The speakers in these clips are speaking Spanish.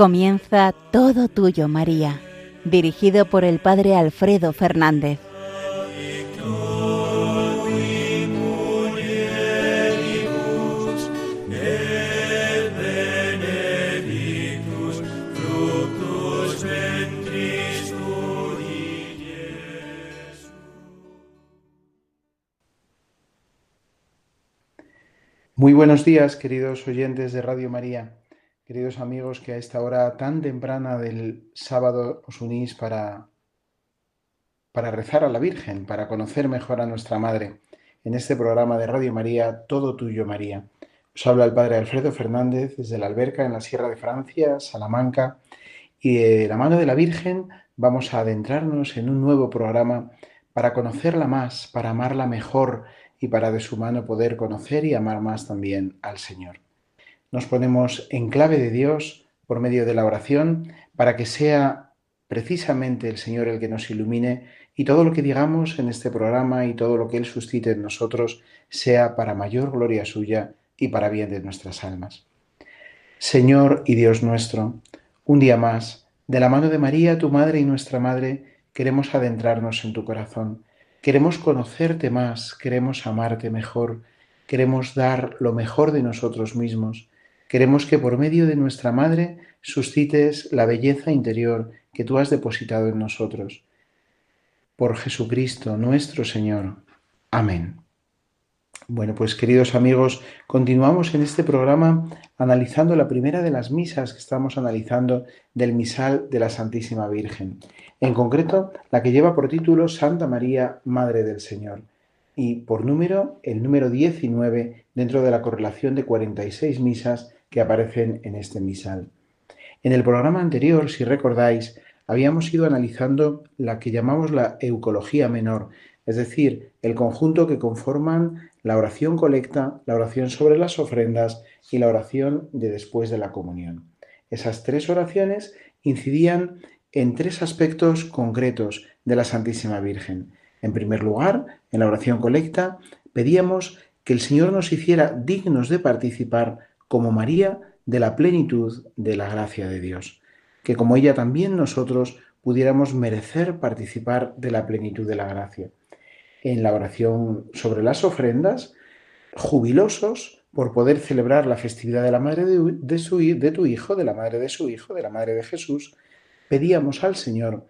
Comienza Todo Tuyo, María, dirigido por el Padre Alfredo Fernández. Muy buenos días, queridos oyentes de Radio María queridos amigos que a esta hora tan temprana del sábado os unís para, para rezar a la Virgen, para conocer mejor a nuestra Madre. En este programa de Radio María, Todo Tuyo María. Os habla el Padre Alfredo Fernández desde la alberca en la Sierra de Francia, Salamanca, y de la mano de la Virgen vamos a adentrarnos en un nuevo programa para conocerla más, para amarla mejor y para de su mano poder conocer y amar más también al Señor nos ponemos en clave de Dios por medio de la oración para que sea precisamente el Señor el que nos ilumine y todo lo que digamos en este programa y todo lo que Él suscite en nosotros sea para mayor gloria suya y para bien de nuestras almas. Señor y Dios nuestro, un día más, de la mano de María, tu Madre y nuestra Madre, queremos adentrarnos en tu corazón, queremos conocerte más, queremos amarte mejor, queremos dar lo mejor de nosotros mismos, Queremos que por medio de nuestra Madre suscites la belleza interior que tú has depositado en nosotros. Por Jesucristo nuestro Señor. Amén. Bueno, pues queridos amigos, continuamos en este programa analizando la primera de las misas que estamos analizando del misal de la Santísima Virgen. En concreto, la que lleva por título Santa María, Madre del Señor. Y por número, el número 19 dentro de la correlación de 46 misas que aparecen en este misal. En el programa anterior, si recordáis, habíamos ido analizando la que llamamos la eucología menor, es decir, el conjunto que conforman la oración colecta, la oración sobre las ofrendas y la oración de después de la comunión. Esas tres oraciones incidían en tres aspectos concretos de la Santísima Virgen. En primer lugar, en la oración colecta, pedíamos que el Señor nos hiciera dignos de participar como María de la plenitud de la gracia de Dios, que como ella también nosotros pudiéramos merecer participar de la plenitud de la gracia. En la oración sobre las ofrendas, jubilosos por poder celebrar la festividad de la madre de, su, tu hijo, de la madre de su hijo, de la madre de Jesús, pedíamos al Señor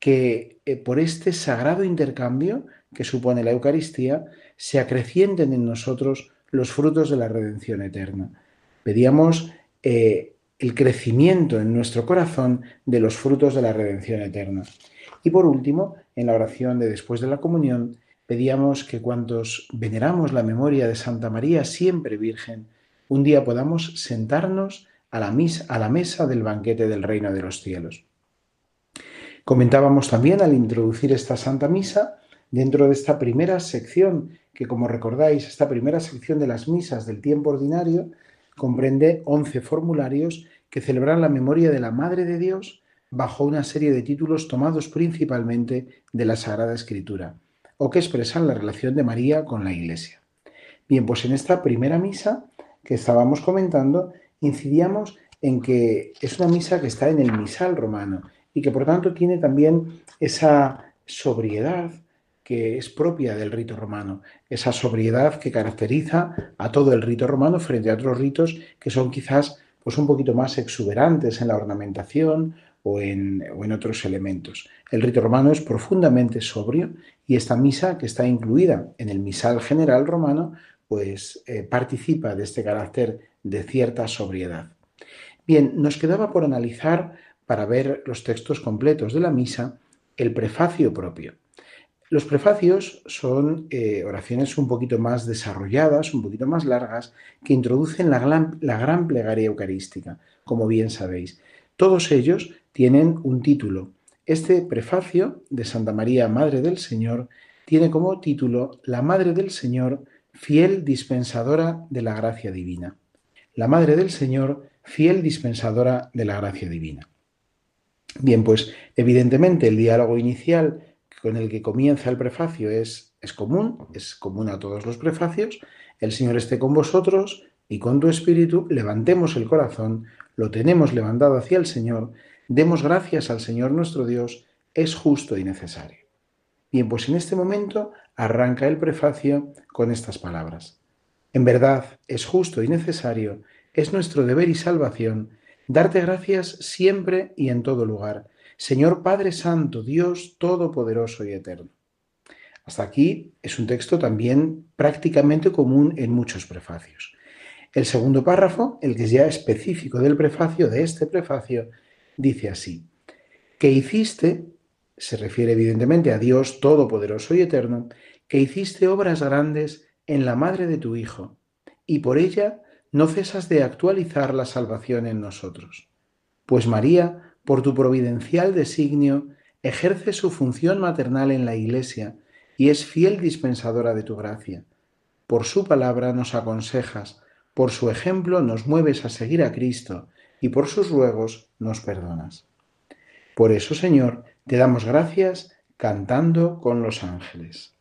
que eh, por este sagrado intercambio que supone la Eucaristía, se acrecienten en nosotros los frutos de la redención eterna Pedíamos eh, el crecimiento en nuestro corazón de los frutos de la redención eterna. Y por último, en la oración de después de la comunión, pedíamos que cuantos veneramos la memoria de Santa María siempre Virgen, un día podamos sentarnos a la, a la mesa del banquete del reino de los cielos. Comentábamos también al introducir esta Santa Misa, dentro de esta primera sección, que como recordáis, esta primera sección de las misas del tiempo ordinario, comprende 11 formularios que celebran la memoria de la Madre de Dios bajo una serie de títulos tomados principalmente de la Sagrada Escritura o que expresan la relación de María con la Iglesia. Bien, pues en esta primera misa que estábamos comentando, incidíamos en que es una misa que está en el misal romano y que por tanto tiene también esa sobriedad, que es propia del rito romano, esa sobriedad que caracteriza a todo el rito romano frente a otros ritos que son quizás pues un poquito más exuberantes en la ornamentación o en, en otros elementos. El rito romano es profundamente sobrio y esta misa que está incluida en el misal general romano pues eh, participa de este carácter de cierta sobriedad. Bien, nos quedaba por analizar para ver los textos completos de la misa el prefacio propio. Los prefacios son eh, oraciones un poquito más desarrolladas, un poquito más largas, que introducen la gran, la gran plegaria eucarística, como bien sabéis. Todos ellos tienen un título. Este prefacio de Santa María, Madre del Señor, tiene como título La Madre del Señor, fiel dispensadora de la gracia divina. La Madre del Señor, fiel dispensadora de la gracia divina. Bien, pues evidentemente el diálogo inicial con el que comienza el prefacio es, es común, es común a todos los prefacios. El Señor esté con vosotros, y con tu espíritu levantemos el corazón, lo tenemos levantado hacia el Señor, demos gracias al Señor nuestro Dios, es justo y necesario. Bien, pues en este momento arranca el prefacio con estas palabras. En verdad es justo y necesario, es nuestro deber y salvación, darte gracias siempre y en todo lugar, Señor Padre Santo, Dios Todopoderoso y Eterno. Hasta aquí es un texto también prácticamente común en muchos prefacios. El segundo párrafo, el que es ya específico del prefacio, de este prefacio, dice así, que hiciste, se refiere evidentemente a Dios Todopoderoso y Eterno, que hiciste obras grandes en la madre de tu Hijo, y por ella no cesas de actualizar la salvación en nosotros. Pues María, por tu providencial designio, ejerce su función maternal en la Iglesia y es fiel dispensadora de tu gracia. Por su palabra nos aconsejas, por su ejemplo nos mueves a seguir a Cristo y por sus ruegos nos perdonas. Por eso, Señor, te damos gracias cantando con los ángeles.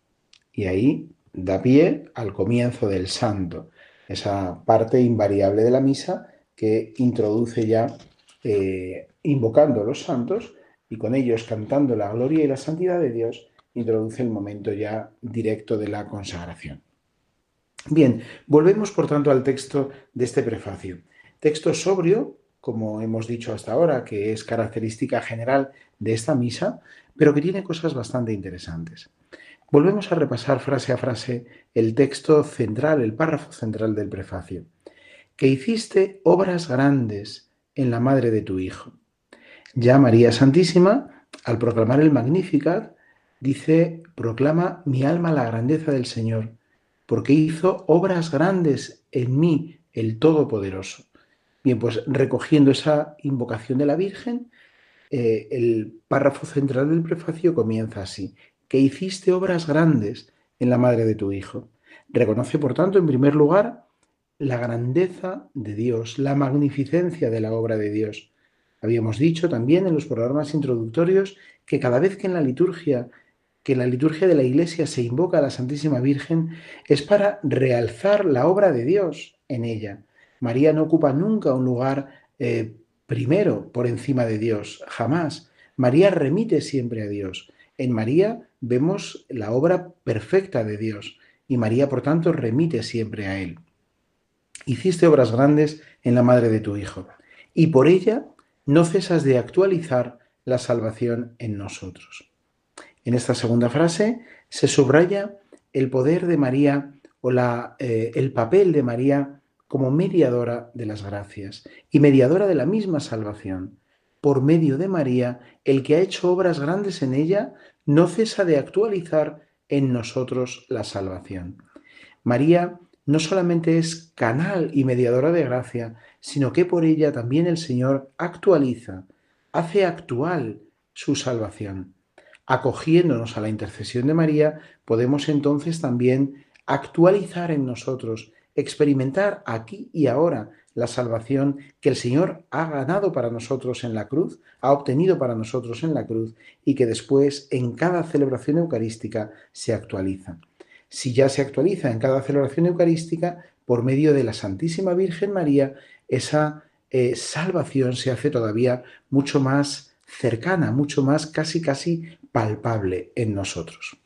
Y ahí da pie al comienzo del santo, esa parte invariable de la misa que introduce ya eh, invocando a los santos y con ellos cantando la gloria y la santidad de Dios, introduce el momento ya directo de la consagración. Bien, volvemos por tanto al texto de este prefacio. Texto sobrio, como hemos dicho hasta ahora, que es característica general de esta misa, pero que tiene cosas bastante interesantes. Volvemos a repasar frase a frase el texto central, el párrafo central del prefacio. Que hiciste obras grandes en la madre de tu Hijo. Ya María Santísima, al proclamar el Magnificat, dice, proclama mi alma la grandeza del Señor, porque hizo obras grandes en mí, el Todopoderoso. Bien, pues recogiendo esa invocación de la Virgen, eh, el párrafo central del prefacio comienza así, que hiciste obras grandes en la madre de tu Hijo. Reconoce, por tanto, en primer lugar, la grandeza de Dios, la magnificencia de la obra de Dios. Habíamos dicho también en los programas introductorios que cada vez que en la liturgia que en la liturgia de la Iglesia se invoca a la Santísima Virgen es para realzar la obra de Dios en ella. María no ocupa nunca un lugar eh, primero por encima de Dios, jamás. María remite siempre a Dios. En María vemos la obra perfecta de Dios y María, por tanto, remite siempre a Él. Hiciste obras grandes en la madre de tu Hijo y por ella no cesas de actualizar la salvación en nosotros. En esta segunda frase se subraya el poder de María o la, eh, el papel de María como mediadora de las gracias y mediadora de la misma salvación. Por medio de María, el que ha hecho obras grandes en ella no cesa de actualizar en nosotros la salvación. María no solamente es canal y mediadora de gracia, sino que por ella también el Señor actualiza, hace actual su salvación acogiéndonos a la intercesión de María, podemos entonces también actualizar en nosotros, experimentar aquí y ahora la salvación que el Señor ha ganado para nosotros en la cruz, ha obtenido para nosotros en la cruz y que después en cada celebración eucarística se actualiza. Si ya se actualiza en cada celebración eucarística, por medio de la Santísima Virgen María, esa eh, salvación se hace todavía mucho más cercana, mucho más casi casi palpable en nosotros.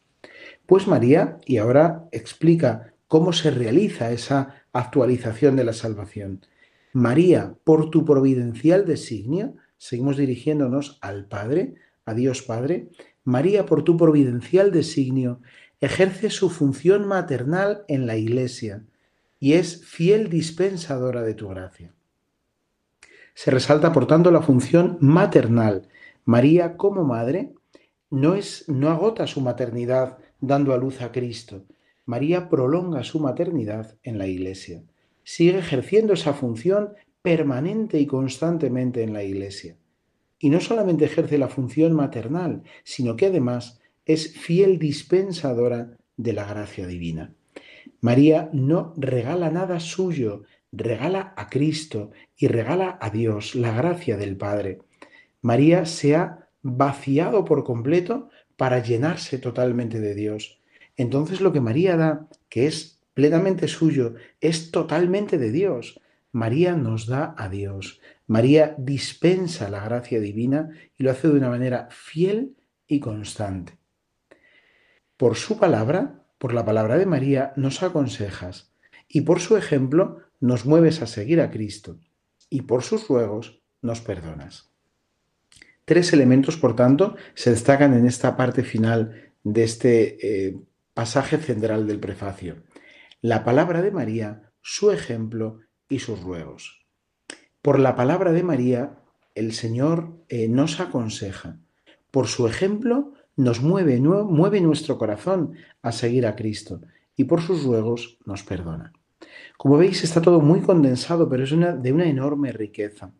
Pues María, y ahora explica cómo se realiza esa actualización de la salvación. María, por tu providencial designio, seguimos dirigiéndonos al Padre, a Dios Padre, María, por tu providencial designio, ejerce su función maternal en la Iglesia y es fiel dispensadora de tu gracia. Se resalta, por tanto, la función maternal. María, como madre, no, es, no agota su maternidad dando a luz a Cristo. María prolonga su maternidad en la Iglesia. Sigue ejerciendo esa función permanente y constantemente en la Iglesia. Y no solamente ejerce la función maternal, sino que además es fiel dispensadora de la gracia divina. María no regala nada suyo, regala a Cristo y regala a Dios la gracia del Padre. María se ha vaciado por completo para llenarse totalmente de Dios. Entonces lo que María da, que es plenamente suyo, es totalmente de Dios. María nos da a Dios. María dispensa la gracia divina y lo hace de una manera fiel y constante. Por su palabra, por la palabra de María, nos aconsejas y por su ejemplo nos mueves a seguir a Cristo y por sus ruegos nos perdonas. Tres elementos, por tanto, se destacan en esta parte final de este eh, pasaje central del prefacio. La palabra de María, su ejemplo y sus ruegos. Por la palabra de María, el Señor eh, nos aconseja. Por su ejemplo, nos mueve, mueve nuestro corazón a seguir a Cristo y por sus ruegos nos perdona. Como veis, está todo muy condensado, pero es una, de una enorme riqueza.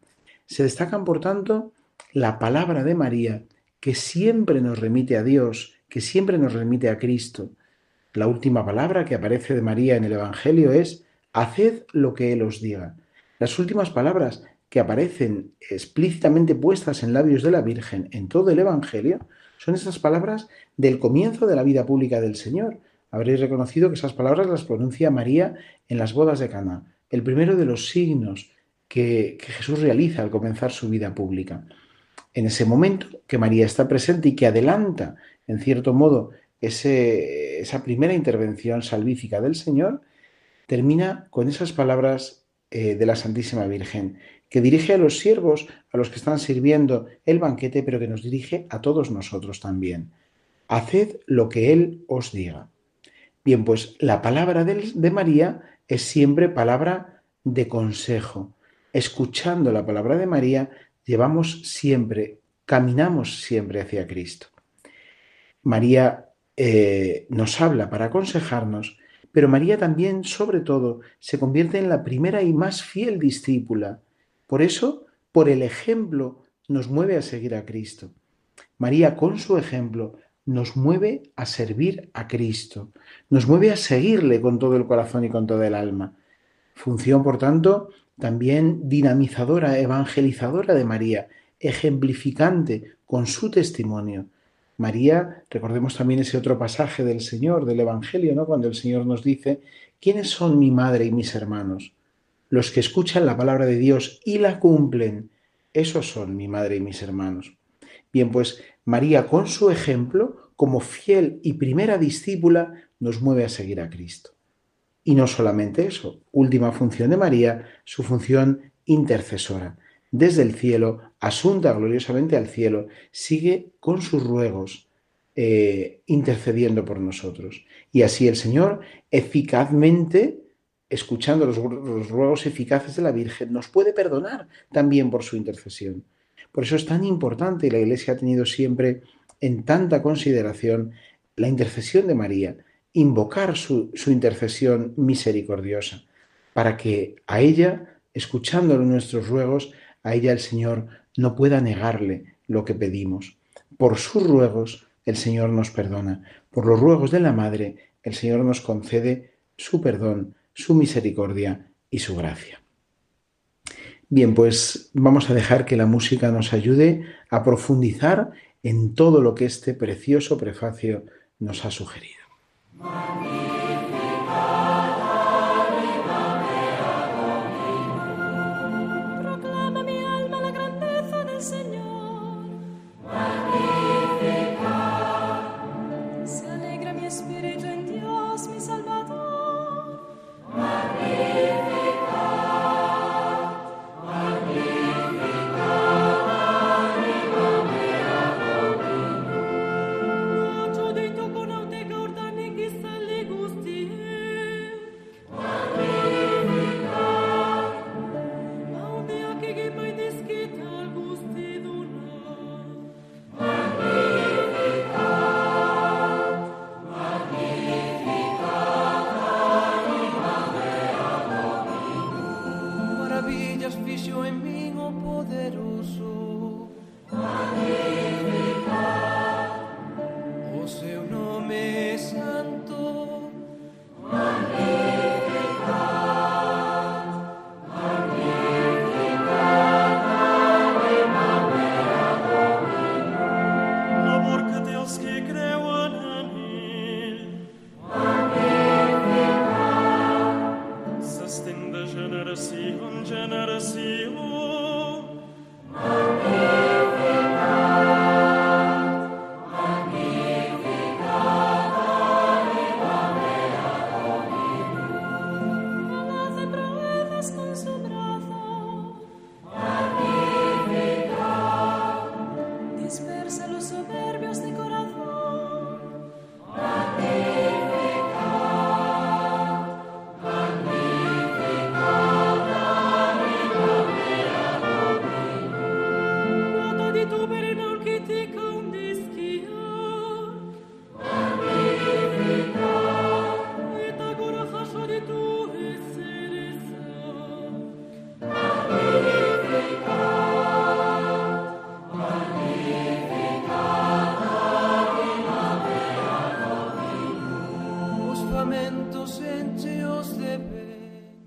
Se destacan, por tanto, la palabra de María, que siempre nos remite a Dios, que siempre nos remite a Cristo. La última palabra que aparece de María en el Evangelio es, haced lo que Él os diga. Las últimas palabras que aparecen explícitamente puestas en labios de la Virgen en todo el Evangelio son esas palabras del comienzo de la vida pública del Señor. Habréis reconocido que esas palabras las pronuncia María en las bodas de Cana, el primero de los signos que, Jesús realiza al comenzar su vida pública. En ese momento que María está presente y que adelanta, en cierto modo, esa primera intervención salvífica del Señor, termina con esas palabras eh, de la Santísima Virgen, que dirige a los siervos, a los que están sirviendo el banquete, pero que nos dirige a todos nosotros también. Haced lo que Él os diga. Bien, pues la palabra de, María es siempre palabra de consejo. Escuchando la palabra de María, llevamos siempre, caminamos siempre hacia Cristo. María eh, nos habla para aconsejarnos, pero María también, sobre todo, se convierte en la primera y más fiel discípula. Por eso, por el ejemplo, nos mueve a seguir a Cristo. María, con su ejemplo, nos mueve a servir a Cristo, nos mueve a seguirle con todo el corazón y con toda el alma. Función, por tanto, también dinamizadora, evangelizadora de María, ejemplificante con su testimonio. María, recordemos también ese otro pasaje del Señor, del Evangelio, ¿no? Cuando el Señor nos dice, ¿quiénes son mi madre y mis hermanos? Los que escuchan la palabra de Dios y la cumplen, esos son mi madre y mis hermanos. Bien, pues María con su ejemplo, como fiel y primera discípula, nos mueve a seguir a Cristo. Y no solamente eso, última función de María, su función intercesora. Desde el cielo, asunta gloriosamente al cielo, sigue con sus ruegos, eh, intercediendo por nosotros. Y así el Señor eficazmente, escuchando los ruegos eficaces de la Virgen, nos puede perdonar también por su intercesión. Por eso es tan importante y la Iglesia ha tenido siempre en tanta consideración la intercesión de María, invocar su, intercesión misericordiosa, para que a ella, escuchándole nuestros ruegos, a ella el Señor no pueda negarle lo que pedimos. Por sus ruegos el Señor nos perdona. Por los ruegos de la Madre el Señor nos concede su perdón, su misericordia y su gracia. Bien, pues vamos a dejar que la música nos ayude a profundizar en todo lo que este precioso prefacio nos ha sugerido.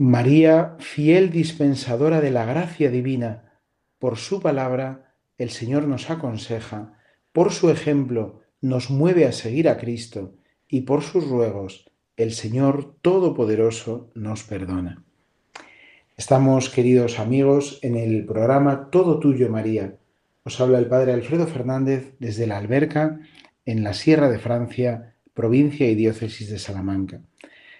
María, fiel dispensadora de la gracia divina, por su palabra el Señor nos aconseja, por su ejemplo nos mueve a seguir a Cristo y por sus ruegos el Señor Todopoderoso nos perdona. Estamos, queridos amigos, en el programa Todo Tuyo, María. Os habla el Padre Alfredo Fernández desde la Alberca, en la Sierra de Francia, provincia y diócesis de Salamanca.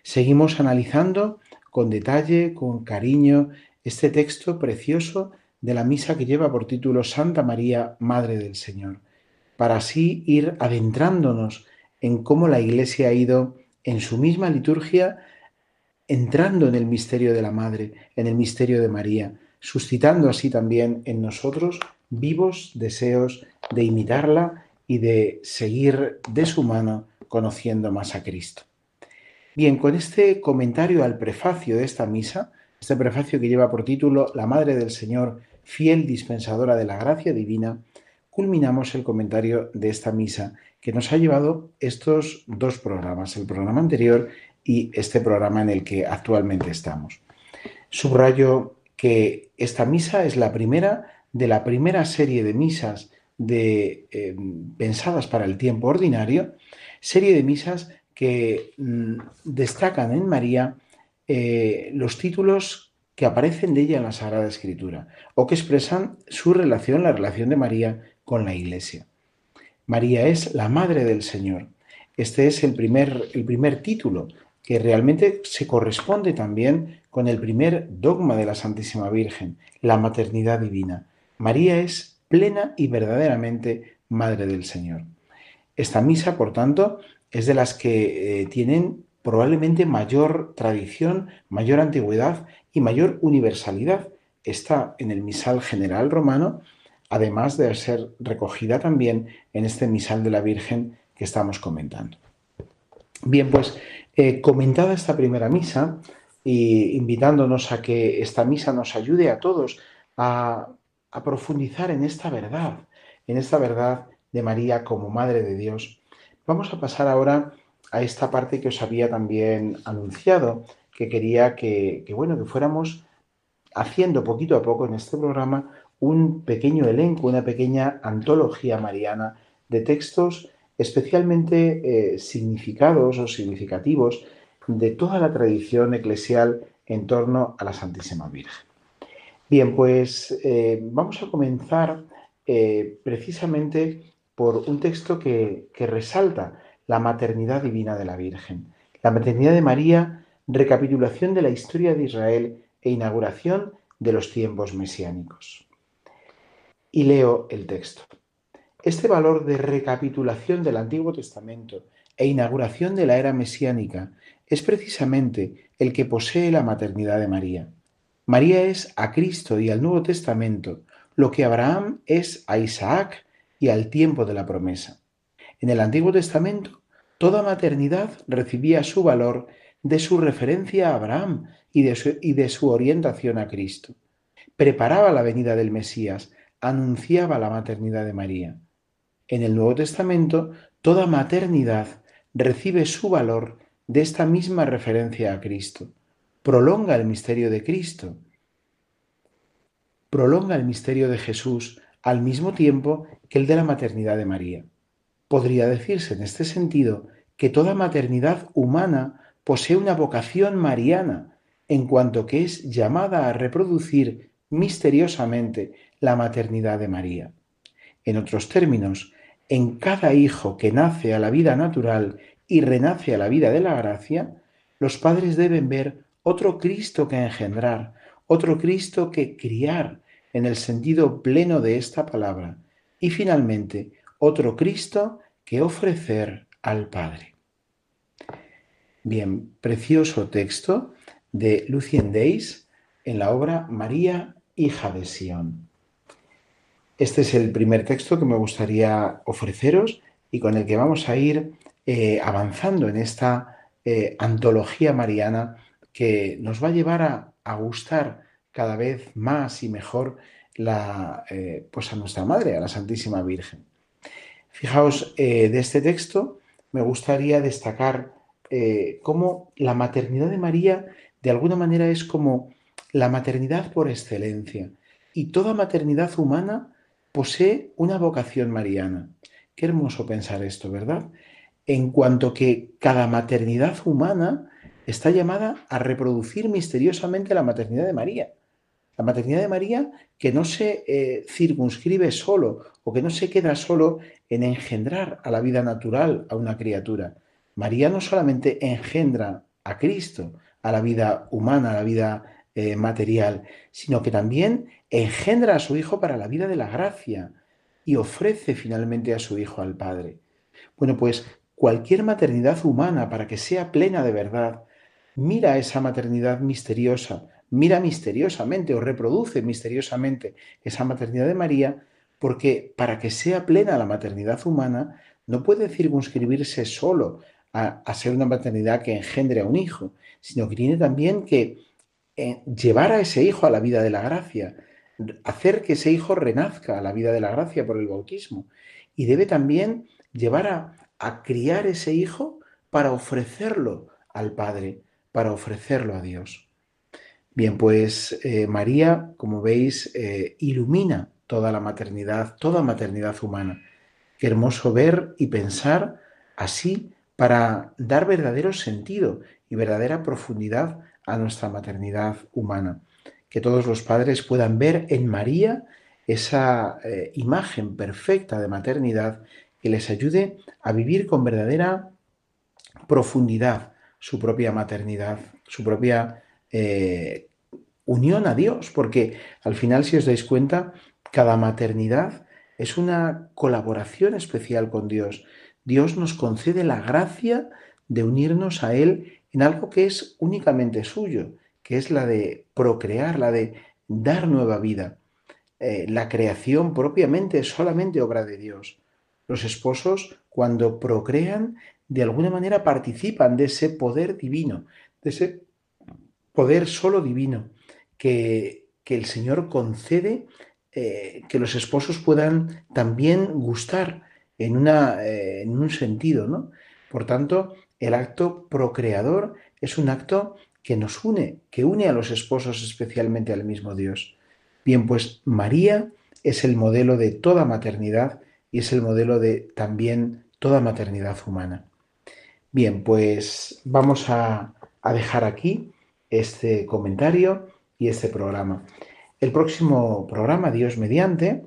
Seguimos analizando con detalle, con cariño, este texto precioso de la misa que lleva por título Santa María, Madre del Señor, para así ir adentrándonos en cómo la Iglesia ha ido en su misma liturgia entrando en el misterio de la Madre, en el misterio de María, suscitando así también en nosotros vivos deseos de imitarla y de seguir de su mano conociendo más a Cristo. Bien, con este comentario al prefacio de esta misa, este prefacio que lleva por título La Madre del Señor, fiel dispensadora de la gracia divina, culminamos el comentario de esta misa que nos ha llevado estos dos programas, el programa anterior y este programa en el que actualmente estamos. Subrayo que esta misa es la primera de la primera serie de misas de, eh, pensadas para el tiempo ordinario, serie de misas que mm, destacan en María eh, los títulos que aparecen de ella en la Sagrada Escritura o que expresan su relación, la relación de María con la Iglesia. María es la Madre del Señor. Este es el primer, el primer título que realmente se corresponde también con el primer dogma de la Santísima Virgen, la maternidad divina. María es plena y verdaderamente Madre del Señor. Esta misa, por tanto, es de las que eh, tienen probablemente mayor tradición, mayor antigüedad y mayor universalidad. Está en el misal general romano, además de ser recogida también en este misal de la Virgen que estamos comentando. Bien, pues eh, comentada esta primera misa y invitándonos a que esta misa nos ayude a todos a, a profundizar en esta verdad, en esta verdad de María como Madre de Dios, Vamos a pasar ahora a esta parte que os había también anunciado, que quería que, bueno, que fuéramos haciendo poquito a poco en este programa un pequeño elenco, una pequeña antología mariana de textos especialmente eh, significados o significativos de toda la tradición eclesial en torno a la Santísima Virgen. Bien, pues eh, vamos a comenzar eh, precisamente por un texto que, resalta la maternidad divina de la Virgen. La maternidad de María, recapitulación de la historia de Israel e inauguración de los tiempos mesiánicos. Y leo el texto. Este valor de recapitulación del Antiguo Testamento e inauguración de la era mesiánica es precisamente el que posee la maternidad de María. María es a Cristo y al Nuevo Testamento lo que Abraham es a Isaac y al tiempo de la promesa. En el Antiguo Testamento, toda maternidad recibía su valor de su referencia a Abraham y de su, y de su orientación a Cristo. Preparaba la venida del Mesías, anunciaba la maternidad de María. En el Nuevo Testamento, toda maternidad recibe su valor de esta misma referencia a Cristo. Prolonga el misterio de Cristo. Prolonga el misterio de Jesús al mismo tiempo que el de la maternidad de María. Podría decirse en este sentido que toda maternidad humana posee una vocación mariana, en cuanto que es llamada a reproducir misteriosamente la maternidad de María. En otros términos, en cada hijo que nace a la vida natural y renace a la vida de la gracia, los padres deben ver otro Cristo que engendrar, otro Cristo que criar, en el sentido pleno de esta palabra, y finalmente otro Cristo que ofrecer al Padre. Bien, precioso texto de Lucien Days en la obra María, hija de Sión. Este es el primer texto que me gustaría ofreceros y con el que vamos a ir eh, avanzando en esta eh, antología mariana que nos va a llevar a, gustar cada vez más y mejor la, eh, pues a nuestra Madre, a la Santísima Virgen. Fijaos, de este texto me gustaría destacar cómo la maternidad de María de alguna manera es como la maternidad por excelencia. Y toda maternidad humana posee una vocación mariana. Qué hermoso pensar esto, ¿verdad? En cuanto que cada maternidad humana está llamada a reproducir misteriosamente la maternidad de María. La maternidad de María que no se eh, circunscribe solo o que no se queda solo en engendrar a la vida natural a una criatura. María no solamente engendra a Cristo, a la vida humana, a la vida eh, material, sino que también engendra a su Hijo para la vida de la gracia y ofrece finalmente a su Hijo al Padre. Bueno, pues cualquier maternidad humana, para que sea plena de verdad, mira esa maternidad misteriosa, mira misteriosamente o reproduce misteriosamente esa maternidad de María, porque para que sea plena la maternidad humana, no puede circunscribirse solo a, a ser una maternidad que engendre a un hijo, sino que tiene también que llevar a ese hijo a la vida de la gracia, hacer que ese hijo renazca a la vida de la gracia por el bautismo. Y debe también llevar a, criar ese hijo para ofrecerlo al Padre, para ofrecerlo a Dios. Bien, pues eh, María, como veis, eh, ilumina toda la maternidad, toda maternidad humana. Qué hermoso ver y pensar así para dar verdadero sentido y verdadera profundidad a nuestra maternidad humana. Que todos los padres puedan ver en María esa eh, imagen perfecta de maternidad que les ayude a vivir con verdadera profundidad su propia maternidad, su propia eh, unión a Dios, porque al final, si os dais cuenta, cada maternidad es una colaboración especial con Dios. Dios nos concede la gracia de unirnos a Él en algo que es únicamente suyo, que es la de procrear, la de dar nueva vida. Eh, la creación propiamente es solamente obra de Dios. Los esposos, cuando procrean, de alguna manera participan de ese poder divino, de ese poder solo divino que, que el Señor concede eh, que los esposos puedan también gustar en, una, eh, en un sentido, ¿no? Por tanto, el acto procreador es un acto que nos une, que une a los esposos especialmente al mismo Dios. Bien, pues María es el modelo de toda maternidad y es el modelo de también toda maternidad humana. Bien, pues vamos a, a dejar aquí este comentario y este programa. El próximo programa, Dios mediante,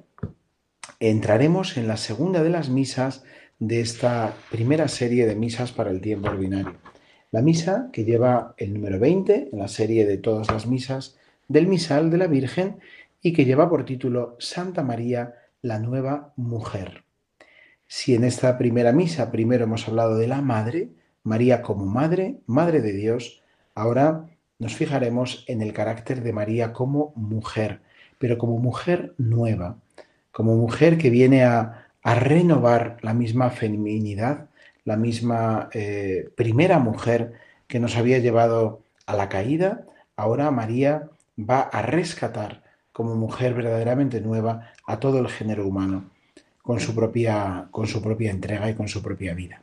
entraremos en la segunda de las misas de esta primera serie de misas para el tiempo ordinario. La misa que lleva el número 20 en la serie de todas las misas del misal de la Virgen y que lleva por título Santa María, la nueva mujer. Si en esta primera misa primero hemos hablado de la Madre, María como Madre, Madre de Dios, ahora nos fijaremos en el carácter de María como mujer, pero como mujer nueva, como mujer que viene a renovar la misma feminidad, la misma eh, primera mujer que nos había llevado a la caída, ahora María va a rescatar como mujer verdaderamente nueva a todo el género humano con su propia entrega y con su propia vida.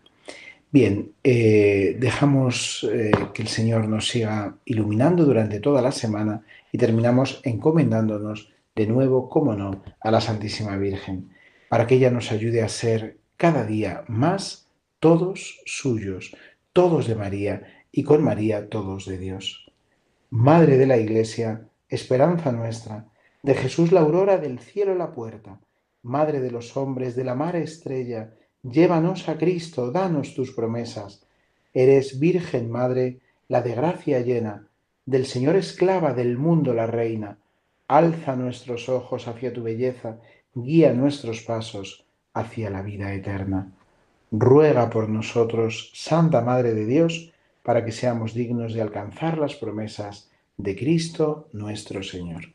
Bien, eh, dejamos eh, que el Señor nos siga iluminando durante toda la semana y terminamos encomendándonos de nuevo, como no, a la Santísima Virgen para que ella nos ayude a ser cada día más todos suyos, todos de María y con María todos de Dios. Madre de la Iglesia, esperanza nuestra, de Jesús la aurora del cielo la puerta, Madre de los hombres, de la mar estrella, llévanos a Cristo, danos tus promesas. Eres Virgen Madre, la de gracia llena, del Señor esclava, del mundo la reina. Alza nuestros ojos hacia tu belleza guía nuestros pasos, hacia la vida eterna. Ruega por nosotros, Santa Madre de Dios, para que seamos dignos de alcanzar las promesas de Cristo nuestro Señor.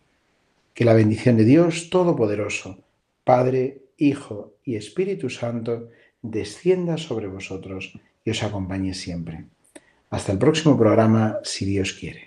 Que la bendición de Dios Todopoderoso, Padre, Hijo y Espíritu Santo, descienda sobre vosotros y os acompañe siempre. Hasta el próximo programa, si Dios quiere.